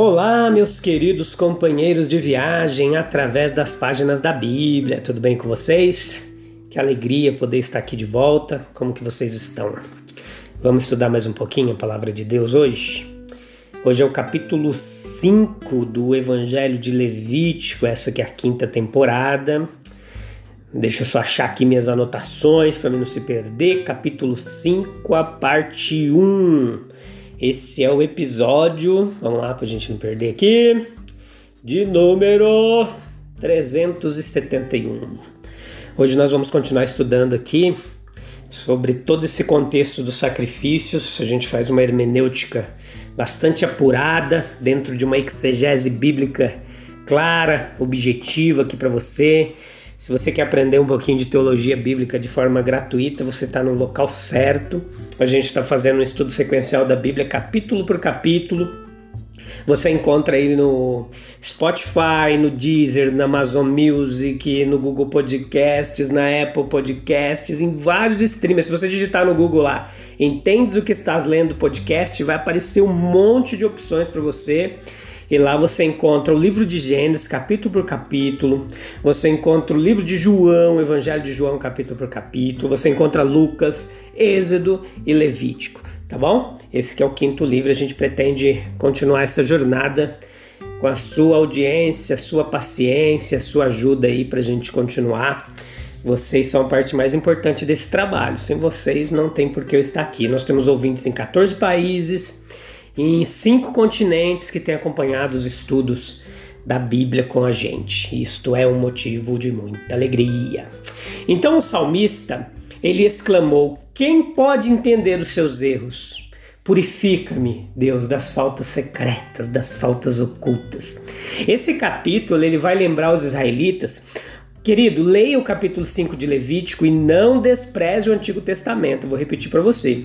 Olá, meus queridos companheiros de viagem através das páginas da Bíblia. Tudo bem com vocês? Que alegria poder estar aqui de volta. Como que vocês estão? Vamos estudar mais um pouquinho a palavra de Deus hoje? Hoje é o capítulo 5 do Evangelho de Levítico, essa que é a quinta temporada. Deixa eu só achar aqui minhas anotações para não se perder. Capítulo 5, a parte 1. Esse é o episódio, vamos lá para a gente não perder aqui, de número 371. Hoje nós vamos continuar estudando aqui sobre todo esse contexto dos sacrifícios. A gente faz uma hermenêutica bastante apurada dentro de uma exegese bíblica clara, objetiva aqui para você. Se você quer aprender um pouquinho de teologia bíblica de forma gratuita, você está no local certo. A gente está fazendo um estudo sequencial da Bíblia, capítulo por capítulo. Você encontra ele no Spotify, no Deezer, na Amazon Music, no Google Podcasts, na Apple Podcasts, em vários streamers. Se você digitar no Google lá, entendes o que estás lendo podcast, vai aparecer um monte de opções para você. E lá você encontra o livro de Gênesis, capítulo por capítulo. Você encontra o livro de João, Evangelho de João, capítulo por capítulo. Você encontra Lucas, Êxodo e Levítico, tá bom? Esse é o quinto livro. A gente pretende continuar essa jornada com a sua audiência, sua paciência, sua ajuda aí para a gente continuar. Vocês são a parte mais importante desse trabalho. Sem vocês não tem por que eu estar aqui. Nós temos ouvintes em 14 países em cinco continentes que têm acompanhado os estudos da Bíblia com a gente. Isto é um motivo de muita alegria. Então o salmista, ele exclamou: Quem pode entender os seus erros? Purifica-me, Deus, das faltas secretas, das faltas ocultas. Esse capítulo ele vai lembrar os israelitas Querido, leia o capítulo 5 de Levítico e não despreze o Antigo Testamento. Vou repetir para você.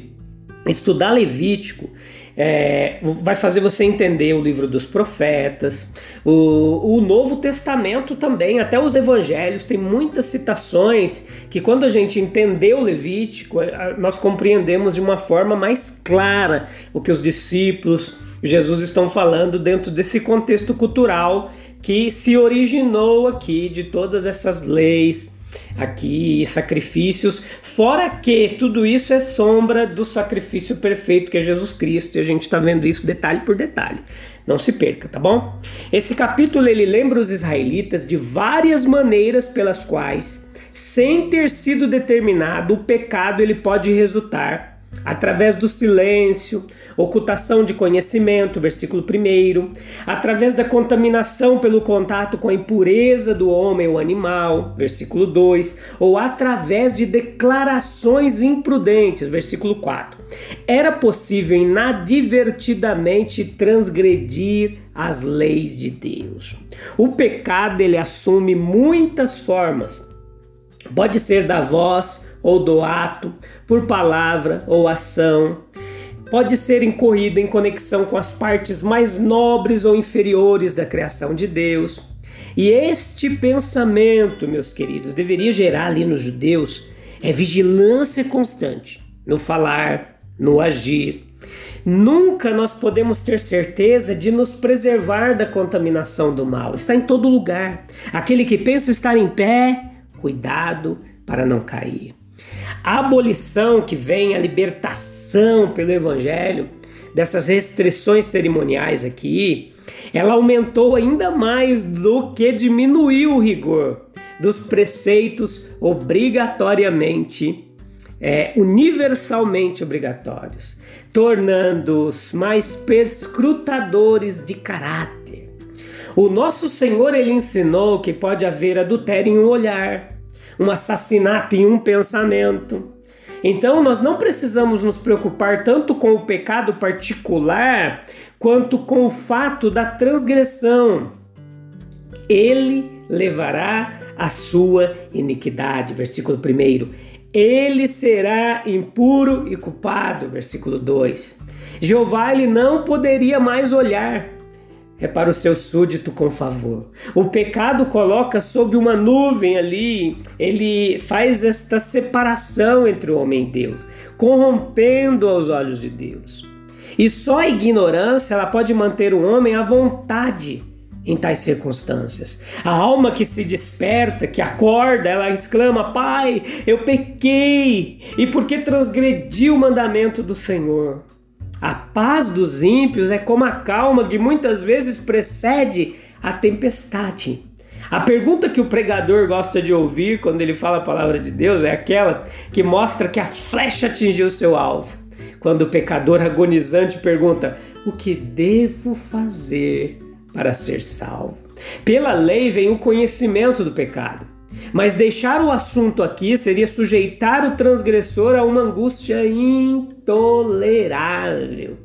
Estudar Levítico é, vai fazer você entender o livro dos profetas, o, o Novo Testamento também, até os evangelhos, tem muitas citações que, quando a gente entendeu o Levítico, é, nós compreendemos de uma forma mais clara o que os discípulos, Jesus estão falando dentro desse contexto cultural que se originou aqui de todas essas leis aqui sacrifícios, fora que tudo isso é sombra do sacrifício perfeito que é Jesus Cristo, e a gente está vendo isso detalhe por detalhe. Não se perca, tá bom? Esse capítulo ele lembra os israelitas de várias maneiras pelas quais, sem ter sido determinado, o pecado ele pode resultar através do silêncio, ocultação de conhecimento, versículo 1, através da contaminação pelo contato com a impureza do homem ou animal, versículo 2, ou através de declarações imprudentes, versículo 4. Era possível inadvertidamente transgredir as leis de Deus. O pecado ele assume muitas formas. Pode ser da voz, ou do ato, por palavra ou ação. Pode ser incorrido em conexão com as partes mais nobres ou inferiores da criação de Deus. E este pensamento, meus queridos, deveria gerar ali nos judeus é vigilância constante no falar, no agir. Nunca nós podemos ter certeza de nos preservar da contaminação do mal. Está em todo lugar. Aquele que pensa estar em pé, cuidado para não cair. A abolição que vem, a libertação pelo Evangelho, dessas restrições cerimoniais aqui, ela aumentou ainda mais do que diminuiu o rigor dos preceitos obrigatoriamente, é, universalmente obrigatórios, tornando-os mais perscrutadores de caráter. O nosso Senhor ele ensinou que pode haver adultério em um olhar, um assassinato em um pensamento. Então, nós não precisamos nos preocupar tanto com o pecado particular quanto com o fato da transgressão. Ele levará a sua iniquidade. Versículo 1. Ele será impuro e culpado. Versículo 2. Jeová ele não poderia mais olhar é para o seu súdito com favor. O pecado coloca sob uma nuvem ali, ele faz esta separação entre o homem e Deus, corrompendo aos olhos de Deus. E só a ignorância ela pode manter o homem à vontade em tais circunstâncias. A alma que se desperta, que acorda, ela exclama: Pai, eu pequei, e porque transgredi o mandamento do Senhor. A paz dos ímpios é como a calma que muitas vezes precede a tempestade. A pergunta que o pregador gosta de ouvir quando ele fala a palavra de Deus é aquela que mostra que a flecha atingiu seu alvo. Quando o pecador agonizante pergunta: O que devo fazer para ser salvo? Pela lei vem o conhecimento do pecado. Mas deixar o assunto aqui seria sujeitar o transgressor a uma angústia intolerável.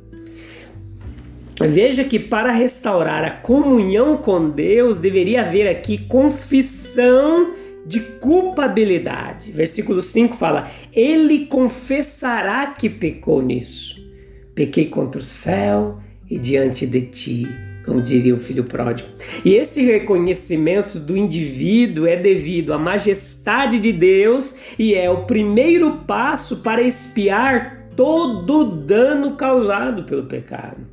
Veja que para restaurar a comunhão com Deus deveria haver aqui confissão de culpabilidade. Versículo 5 fala: Ele confessará que pecou nisso. Pequei contra o céu e diante de ti como diria o filho pródigo. E esse reconhecimento do indivíduo é devido à majestade de Deus e é o primeiro passo para expiar todo o dano causado pelo pecado.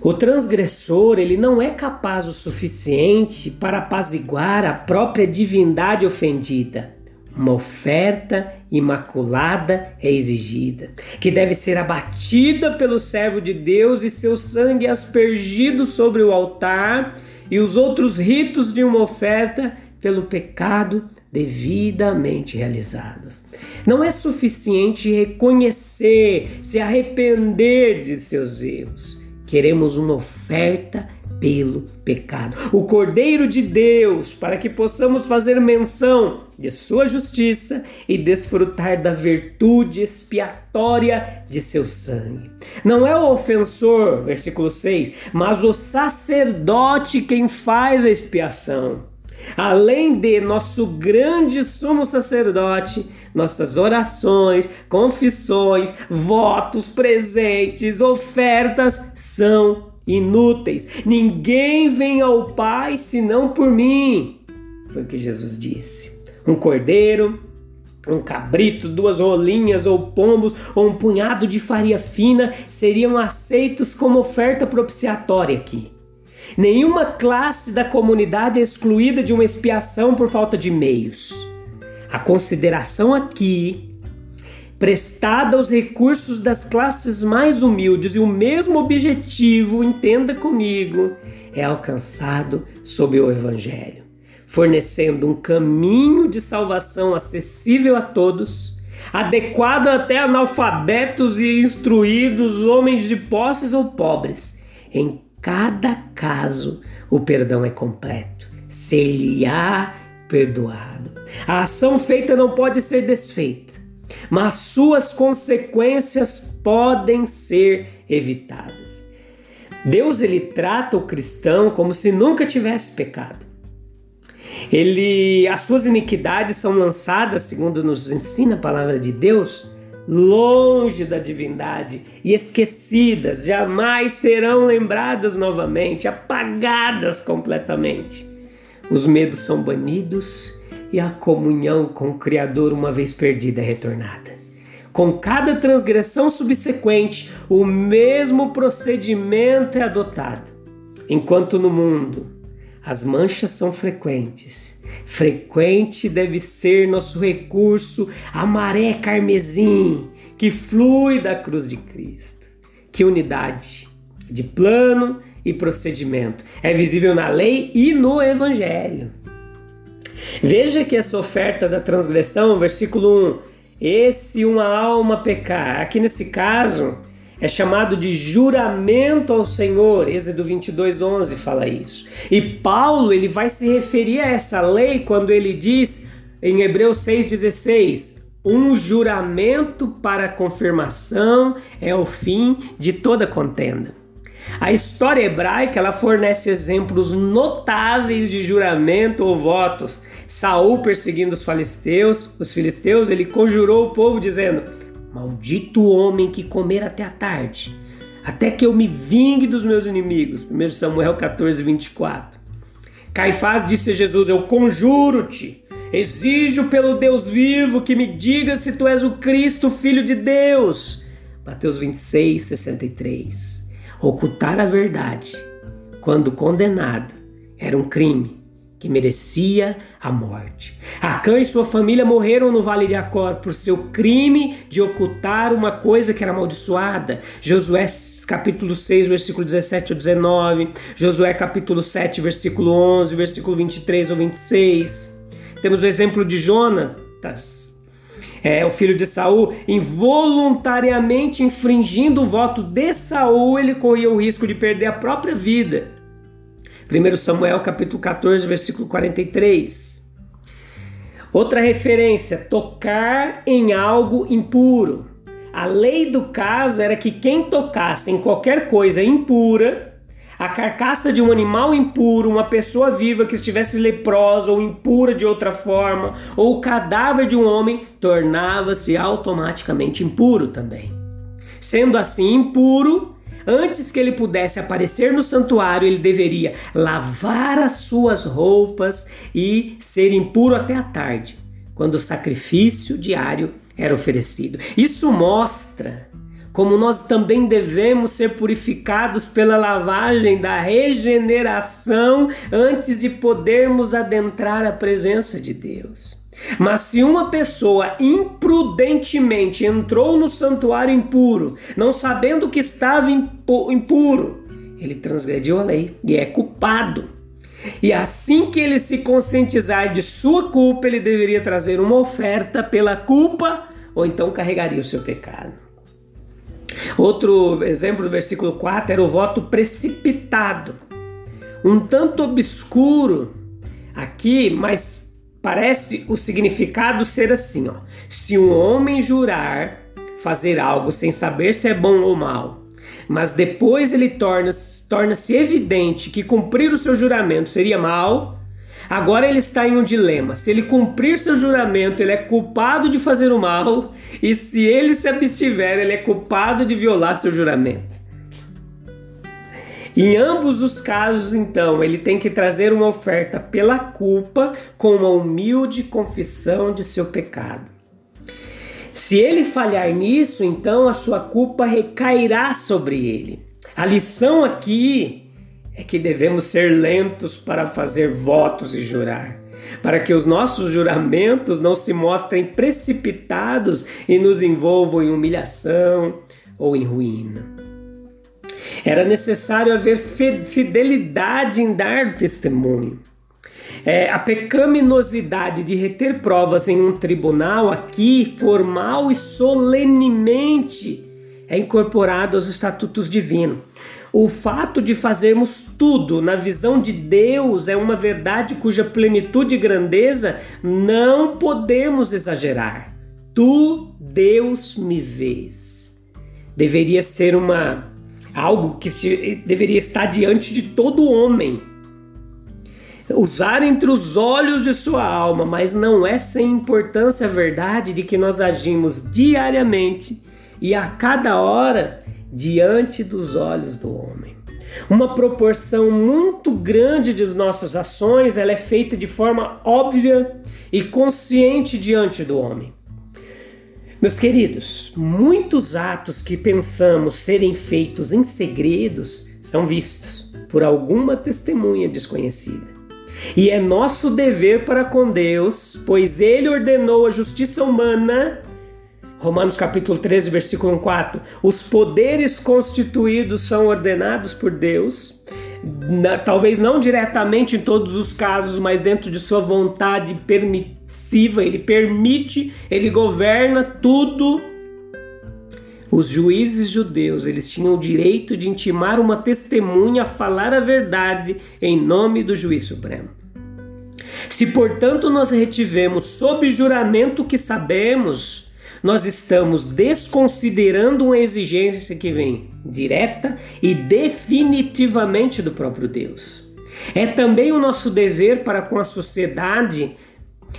O transgressor, ele não é capaz o suficiente para apaziguar a própria divindade ofendida uma oferta imaculada é exigida, que deve ser abatida pelo servo de Deus e seu sangue aspergido sobre o altar, e os outros ritos de uma oferta pelo pecado devidamente realizados. Não é suficiente reconhecer, se arrepender de seus erros. Queremos uma oferta pelo pecado. O Cordeiro de Deus, para que possamos fazer menção de Sua justiça e desfrutar da virtude expiatória de seu sangue. Não é o ofensor, versículo 6, mas o sacerdote quem faz a expiação. Além de nosso grande sumo sacerdote, nossas orações, confissões, votos, presentes, ofertas são inúteis. Ninguém vem ao Pai senão por mim. Foi o que Jesus disse. Um cordeiro, um cabrito, duas rolinhas ou pombos ou um punhado de farinha fina seriam aceitos como oferta propiciatória aqui. Nenhuma classe da comunidade é excluída de uma expiação por falta de meios. A consideração aqui prestada aos recursos das classes mais humildes e o mesmo objetivo, entenda comigo, é alcançado sob o Evangelho, fornecendo um caminho de salvação acessível a todos, adequado até analfabetos e instruídos, homens de posses ou pobres. Em cada caso, o perdão é completo, ser-lhe-á perdoado. A ação feita não pode ser desfeita mas suas consequências podem ser evitadas. Deus ele trata o cristão como se nunca tivesse pecado. Ele, as suas iniquidades são lançadas, segundo nos ensina a palavra de Deus, longe da divindade e esquecidas, jamais serão lembradas novamente, apagadas completamente. Os medos são banidos e a comunhão com o Criador, uma vez perdida, é retornada. Com cada transgressão subsequente, o mesmo procedimento é adotado. Enquanto no mundo as manchas são frequentes, frequente deve ser nosso recurso a maré carmesim que flui da cruz de Cristo. Que unidade de plano e procedimento é visível na lei e no Evangelho. Veja que essa oferta da transgressão, versículo 1, esse uma alma pecar, aqui nesse caso é chamado de juramento ao Senhor, Êxodo 22, 11 fala isso. E Paulo ele vai se referir a essa lei quando ele diz em Hebreus 6,16: um juramento para confirmação é o fim de toda contenda. A história hebraica ela fornece exemplos notáveis de juramento ou votos. Saul perseguindo os filisteus, os filisteus, ele conjurou o povo dizendo: Maldito o homem que comer até a tarde, até que eu me vingue dos meus inimigos. 1 Samuel 14, 24. Caifás disse a Jesus: Eu conjuro-te, exijo pelo Deus vivo que me diga se tu és o Cristo, filho de Deus. Mateus 26, 63. Ocultar a verdade, quando condenado, era um crime que merecia a morte. Acã e sua família morreram no Vale de Acor por seu crime de ocultar uma coisa que era amaldiçoada. Josué capítulo 6, versículo 17 ao 19, Josué capítulo 7, versículo 11, versículo 23 ao 26. Temos o exemplo de Jonatas, é, o filho de Saul, involuntariamente infringindo o voto de Saul, ele corria o risco de perder a própria vida. 1 Samuel capítulo 14, versículo 43. Outra referência, tocar em algo impuro. A lei do caso era que quem tocasse em qualquer coisa impura, a carcaça de um animal impuro, uma pessoa viva que estivesse leprosa ou impura de outra forma, ou o cadáver de um homem, tornava-se automaticamente impuro também. Sendo assim impuro, Antes que ele pudesse aparecer no santuário, ele deveria lavar as suas roupas e ser impuro até a tarde, quando o sacrifício diário era oferecido. Isso mostra como nós também devemos ser purificados pela lavagem da regeneração antes de podermos adentrar a presença de Deus. Mas se uma pessoa imprudentemente entrou no santuário impuro, não sabendo que estava impuro, ele transgrediu a lei e é culpado. E assim que ele se conscientizar de sua culpa, ele deveria trazer uma oferta pela culpa ou então carregaria o seu pecado. Outro exemplo do versículo 4 era o voto precipitado. Um tanto obscuro aqui, mas Parece o significado ser assim: ó. se um homem jurar fazer algo sem saber se é bom ou mal, mas depois ele torna-se torna evidente que cumprir o seu juramento seria mal, agora ele está em um dilema. Se ele cumprir seu juramento, ele é culpado de fazer o mal, e se ele se abstiver, ele é culpado de violar seu juramento. Em ambos os casos, então, ele tem que trazer uma oferta pela culpa com uma humilde confissão de seu pecado. Se ele falhar nisso, então a sua culpa recairá sobre ele. A lição aqui é que devemos ser lentos para fazer votos e jurar, para que os nossos juramentos não se mostrem precipitados e nos envolvam em humilhação ou em ruína. Era necessário haver fidelidade em dar testemunho. É, a pecaminosidade de reter provas em um tribunal aqui, formal e solenemente, é incorporado aos estatutos divinos. O fato de fazermos tudo na visão de Deus é uma verdade cuja plenitude e grandeza não podemos exagerar. Tu, Deus, me vês. Deveria ser uma algo que deveria estar diante de todo homem. Usar entre os olhos de sua alma, mas não é sem importância a verdade de que nós agimos diariamente e a cada hora diante dos olhos do homem. Uma proporção muito grande de nossas ações ela é feita de forma óbvia e consciente diante do homem. Meus queridos, muitos atos que pensamos serem feitos em segredos são vistos por alguma testemunha desconhecida. E é nosso dever para com Deus, pois Ele ordenou a justiça humana. Romanos capítulo 13, versículo 4. Os poderes constituídos são ordenados por Deus, talvez não diretamente em todos os casos, mas dentro de sua vontade permissiva, ele permite, ele governa tudo. Os juízes judeus, eles tinham o direito de intimar uma testemunha a falar a verdade em nome do juiz supremo. Se, portanto, nós retivemos sob juramento que sabemos, nós estamos desconsiderando uma exigência que vem direta e definitivamente do próprio Deus. É também o nosso dever para com a sociedade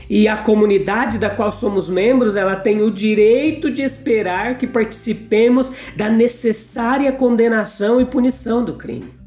e a comunidade da qual somos membros, ela tem o direito de esperar que participemos da necessária condenação e punição do crime.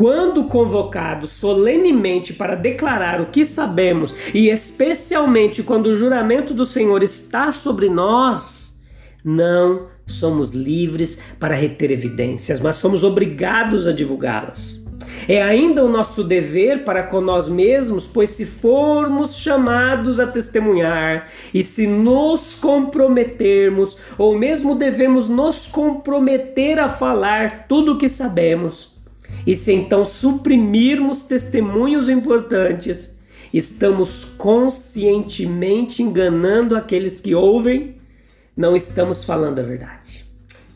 Quando convocados solenemente para declarar o que sabemos, e especialmente quando o juramento do Senhor está sobre nós, não somos livres para reter evidências, mas somos obrigados a divulgá-las. É ainda o nosso dever para com nós mesmos, pois se formos chamados a testemunhar e se nos comprometermos, ou mesmo devemos nos comprometer a falar tudo o que sabemos, e se então suprimirmos testemunhos importantes, estamos conscientemente enganando aqueles que ouvem, não estamos falando a verdade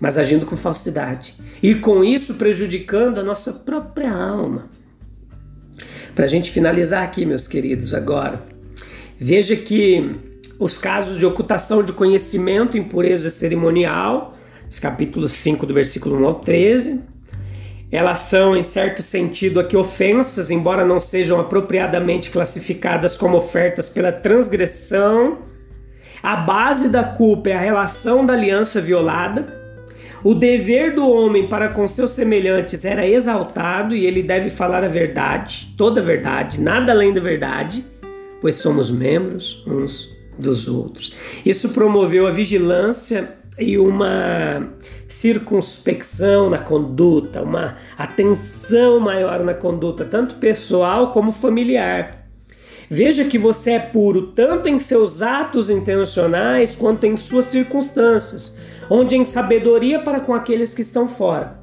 mas agindo com falsidade e com isso prejudicando a nossa própria alma. Para a gente finalizar aqui, meus queridos, agora, veja que os casos de ocultação de conhecimento, impureza cerimonial, capítulo 5, do versículo 1 ao 13, elas são, em certo sentido, aqui ofensas, embora não sejam apropriadamente classificadas como ofertas pela transgressão. A base da culpa é a relação da aliança violada o dever do homem para com seus semelhantes era exaltado e ele deve falar a verdade, toda a verdade, nada além da verdade, pois somos membros uns dos outros. Isso promoveu a vigilância e uma circunspecção na conduta, uma atenção maior na conduta, tanto pessoal como familiar. Veja que você é puro tanto em seus atos intencionais quanto em suas circunstâncias onde em sabedoria para com aqueles que estão fora.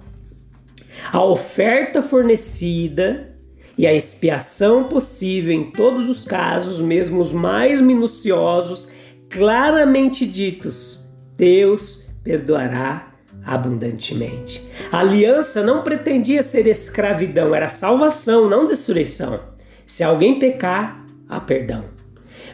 A oferta fornecida e a expiação possível em todos os casos, mesmo os mais minuciosos, claramente ditos, Deus perdoará abundantemente. A aliança não pretendia ser escravidão, era salvação, não destruição. Se alguém pecar, há perdão.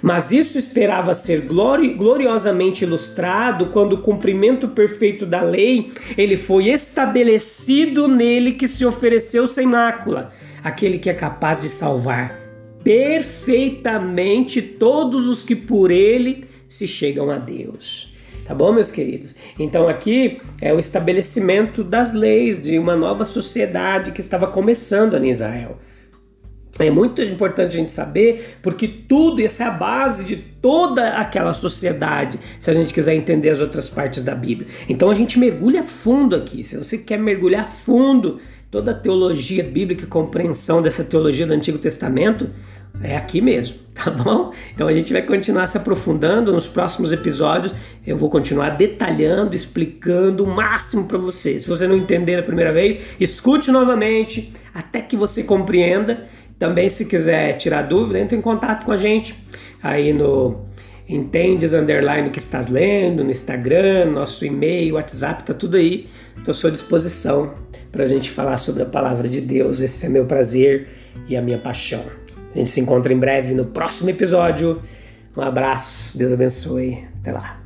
Mas isso esperava ser glori gloriosamente ilustrado quando o cumprimento perfeito da lei ele foi estabelecido nele que se ofereceu sem mácula, aquele que é capaz de salvar perfeitamente todos os que por ele se chegam a Deus. Tá bom, meus queridos? Então aqui é o estabelecimento das leis de uma nova sociedade que estava começando ali em Israel. É muito importante a gente saber, porque tudo, essa é a base de toda aquela sociedade, se a gente quiser entender as outras partes da Bíblia. Então a gente mergulha fundo aqui. Se você quer mergulhar fundo toda a teologia bíblica e compreensão dessa teologia do Antigo Testamento, é aqui mesmo, tá bom? Então a gente vai continuar se aprofundando nos próximos episódios. Eu vou continuar detalhando, explicando o máximo para você. Se você não entender a primeira vez, escute novamente até que você compreenda também, se quiser tirar dúvida, entre em contato com a gente aí no entendes underline o que estás lendo, no Instagram, nosso e-mail, WhatsApp, tá tudo aí. Estou à sua disposição para a gente falar sobre a palavra de Deus. Esse é meu prazer e a minha paixão. A gente se encontra em breve no próximo episódio. Um abraço, Deus abençoe. Até lá.